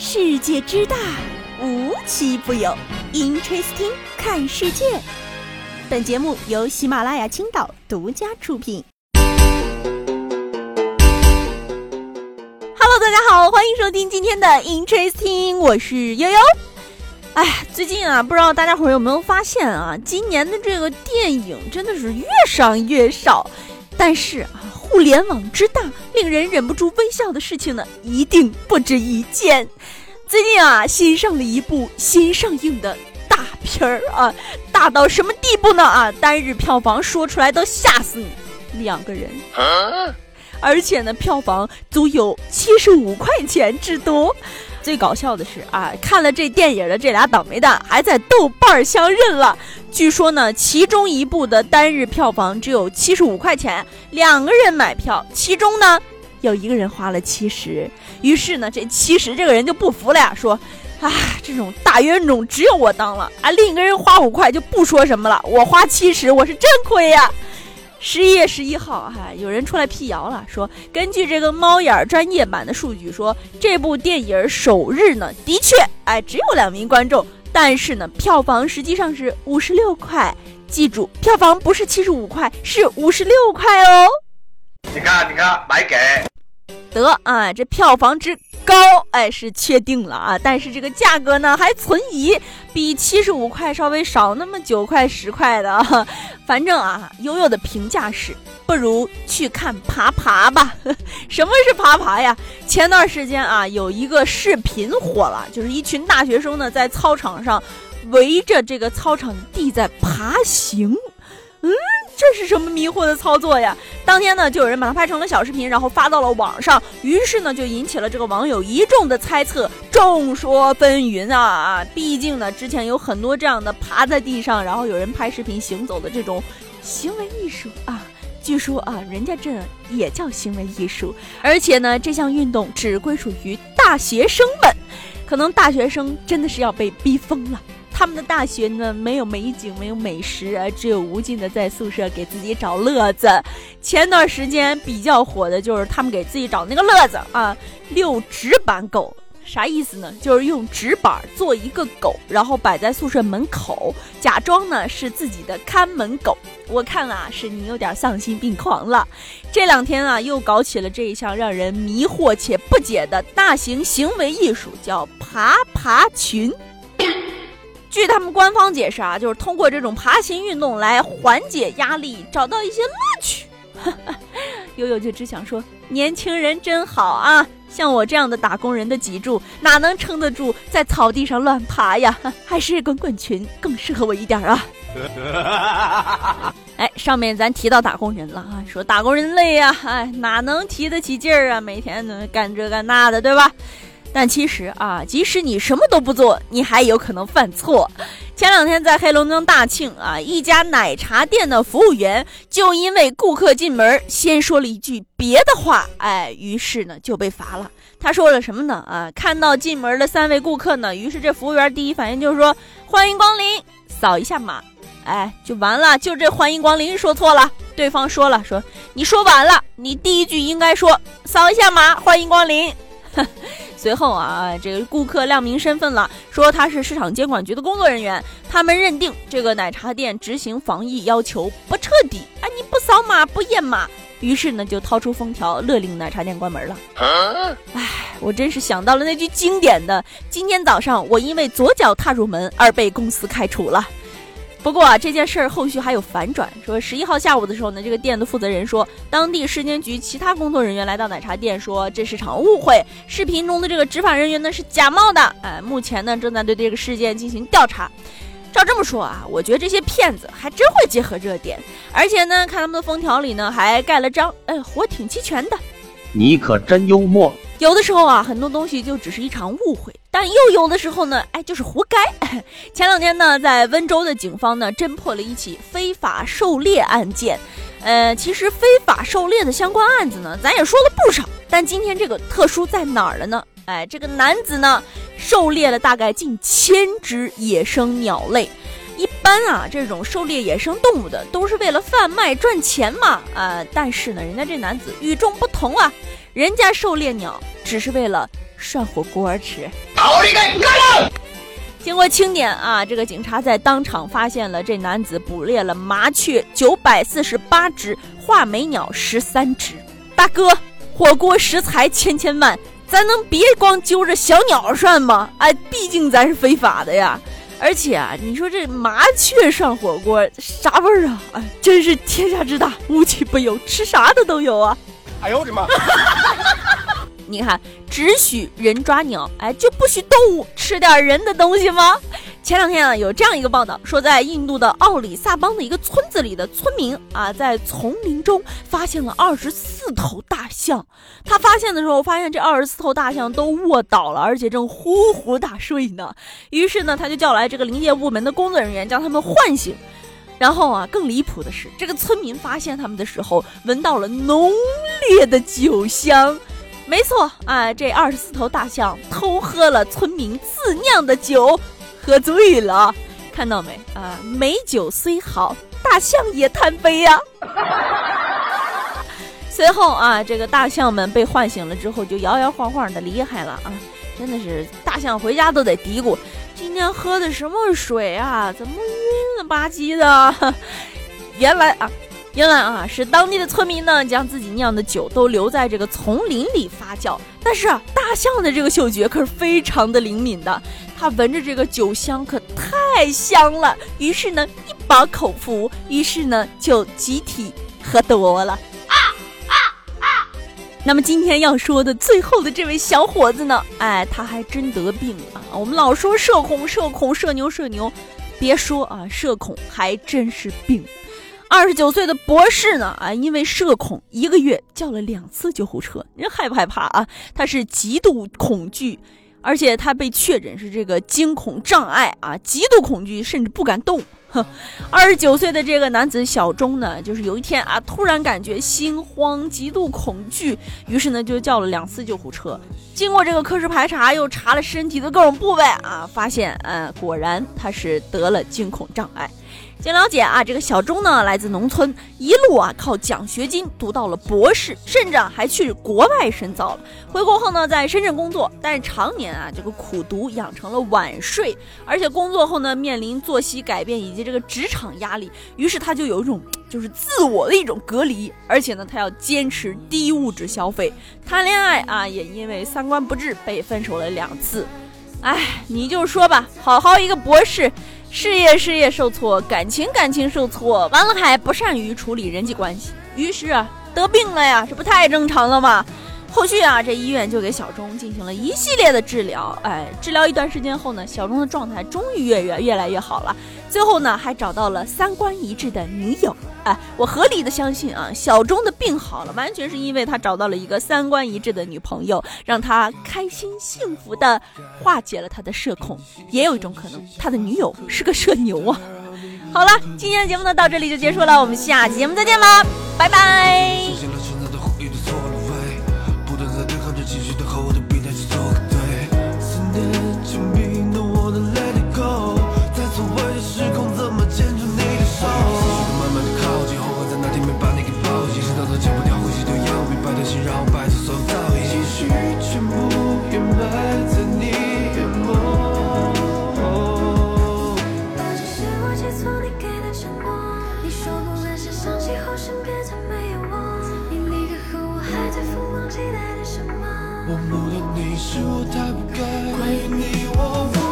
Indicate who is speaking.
Speaker 1: 世界之大，无奇不有。Interesting，看世界。本节目由喜马拉雅青岛独家出品。Hello，大家好，欢迎收听今天的 Interesting，我是悠悠。哎，最近啊，不知道大家伙有没有发现啊，今年的这个电影真的是越上越少。但是啊，互联网之大，令人忍不住微笑的事情呢，一定不止一件。最近啊，新上了一部新上映的大片儿啊，大到什么地步呢？啊，单日票房说出来都吓死你，两个人，而且呢，票房足有七十五块钱之多。最搞笑的是啊，看了这电影的这俩倒霉蛋还在豆瓣相认了。据说呢，其中一部的单日票房只有七十五块钱，两个人买票，其中呢有一个人花了七十。于是呢，这七十这个人就不服了呀，说：“啊，这种大冤种只有我当了啊！另一个人花五块就不说什么了，我花七十，我是真亏呀。”十一月十一号，哈，有人出来辟谣了，说根据这个猫眼专业版的数据，说这部电影首日呢，的确，哎，只有两名观众，但是呢，票房实际上是五十六块。记住，票房不是七十五块，是五十六块哦。
Speaker 2: 你看，你看，白给。
Speaker 1: 得啊，这票房之高，哎，是确定了啊，但是这个价格呢还存疑，比七十五块稍微少那么九块十块的。反正啊，悠悠的评价是，不如去看爬爬吧。什么是爬爬呀？前段时间啊，有一个视频火了，就是一群大学生呢在操场上围着这个操场地在爬行。嗯。这是什么迷惑的操作呀？当天呢，就有人把它拍成了小视频，然后发到了网上，于是呢，就引起了这个网友一众的猜测，众说纷纭啊啊！毕竟呢，之前有很多这样的爬在地上，然后有人拍视频行走的这种行为艺术啊，据说啊，人家这也叫行为艺术，而且呢，这项运动只归属于大学生们，可能大学生真的是要被逼疯了。他们的大学呢，没有美景，没有美食啊，只有无尽的在宿舍给自己找乐子。前段时间比较火的就是他们给自己找那个乐子啊，遛纸板狗，啥意思呢？就是用纸板做一个狗，然后摆在宿舍门口，假装呢是自己的看门狗。我看啊，是你有点丧心病狂了。这两天啊，又搞起了这一项让人迷惑且不解的大型行为艺术，叫爬爬群。据他们官方解释啊，就是通过这种爬行运动来缓解压力，找到一些乐趣。悠悠就只想说，年轻人真好啊！像我这样的打工人的脊柱哪能撑得住在草地上乱爬呀？还是滚滚群更适合我一点啊！哎，上面咱提到打工人了啊，说打工人累呀，哎，哪能提得起劲儿啊？每天干这干那的，对吧？但其实啊，即使你什么都不做，你还有可能犯错。前两天在黑龙江大庆啊，一家奶茶店的服务员就因为顾客进门先说了一句别的话，哎，于是呢就被罚了。他说了什么呢？啊，看到进门的三位顾客呢，于是这服务员第一反应就是说欢迎光临，扫一下码，哎，就完了。就这欢迎光临说错了，对方说了说你说晚了，你第一句应该说扫一下码，欢迎光临。随后啊，这个顾客亮明身份了，说他是市场监管局的工作人员。他们认定这个奶茶店执行防疫要求不彻底，哎，你不扫码不验码，于是呢就掏出封条勒令奶茶店关门了。哎，我真是想到了那句经典的：今天早上我因为左脚踏入门而被公司开除了。不过啊，这件事儿后续还有反转。说十一号下午的时候呢，这个店的负责人说，当地市监局其他工作人员来到奶茶店，说这是场误会，视频中的这个执法人员呢是假冒的。哎，目前呢正在对这个事件进行调查。照这么说啊，我觉得这些骗子还真会结合热点，而且呢，看他们的封条里呢还盖了章，哎，活挺齐全的。
Speaker 2: 你可真幽默。
Speaker 1: 有的时候啊，很多东西就只是一场误会，但又有的时候呢，哎，就是活该。前两天呢，在温州的警方呢，侦破了一起非法狩猎案件。呃，其实非法狩猎的相关案子呢，咱也说了不少。但今天这个特殊在哪儿了呢？哎，这个男子呢，狩猎了大概近千只野生鸟类。一般啊，这种狩猎野生动物的都是为了贩卖赚钱嘛。啊，但是呢，人家这男子与众不同啊。人家狩猎鸟只是为了涮火锅吃。
Speaker 2: 好你个干了！
Speaker 1: 经过清点啊，这个警察在当场发现了这男子捕猎了麻雀九百四十八只，画眉鸟十三只。大哥，火锅食材千千万，咱能别光揪着小鸟涮吗？哎，毕竟咱是非法的呀。而且啊，你说这麻雀涮火锅啥味儿啊？哎，真是天下之大，无奇不有，吃啥的都有啊！哎呦我的妈！你看，只许人抓鸟，哎，就不许动物吃点人的东西吗？前两天啊，有这样一个报道，说在印度的奥里萨邦的一个村子里的村民啊，在丛林中发现了二十四头大象。他发现的时候，发现这二十四头大象都卧倒了，而且正呼呼大睡呢。于是呢，他就叫来这个林业部门的工作人员，将他们唤醒。然后啊，更离谱的是，这个村民发现他们的时候，闻到了浓烈的酒香。没错啊，这二十四头大象偷喝了村民自酿的酒，喝醉了。看到没啊？美酒虽好，大象也贪杯呀。随后啊，这个大象们被唤醒了之后，就摇摇晃晃的离开了啊。真的是大象回家都得嘀咕：今天喝的什么水啊？怎么晕了吧唧的？原来啊。原来啊，是当地的村民呢，将自己酿的酒都留在这个丛林里发酵。但是啊，大象的这个嗅觉可是非常的灵敏的，它闻着这个酒香可太香了，于是呢一把口服，于是呢就集体喝多了。那么今天要说的最后的这位小伙子呢，哎，他还真得病了。我们老说社恐，社恐，社牛，社牛，别说啊，社恐还真是病。二十九岁的博士呢？啊，因为社恐，一个月叫了两次救护车。你害不害怕啊？他是极度恐惧，而且他被确诊是这个惊恐障碍啊，极度恐惧，甚至不敢动。哼，二十九岁的这个男子小钟呢，就是有一天啊，突然感觉心慌，极度恐惧，于是呢就叫了两次救护车。经过这个科室排查，又查了身体的各种部位啊，发现，嗯，果然他是得了惊恐障碍。经了解啊，这个小钟呢来自农村，一路啊靠奖学金读到了博士，甚至还去国外深造了。回国后呢，在深圳工作，但是常年啊这个苦读养成了晚睡，而且工作后呢面临作息改变以及这个职场压力，于是他就有一种就是自我的一种隔离，而且呢他要坚持低物质消费，谈恋爱啊也因为三观不治被分手了两次。哎，你就说吧，好好一个博士。事业事业受挫，感情感情受挫，完了还不善于处理人际关系，于是啊得病了呀，这不太正常了吗？后续啊，这医院就给小钟进行了一系列的治疗，哎，治疗一段时间后呢，小钟的状态终于越越越来越好了。最后呢，还找到了三观一致的女友，哎，我合理的相信啊，小钟的病好了，完全是因为他找到了一个三观一致的女朋友，让他开心幸福的化解了他的社恐。也有一种可能，他的女友是个社牛啊。好了，今天的节目呢到这里就结束了，我们下期节目再见吧，拜拜。
Speaker 3: 身边再没有我，你离开后，我还在疯狂期待着什么？
Speaker 4: 我不掉你，是我太不该。关于你，我。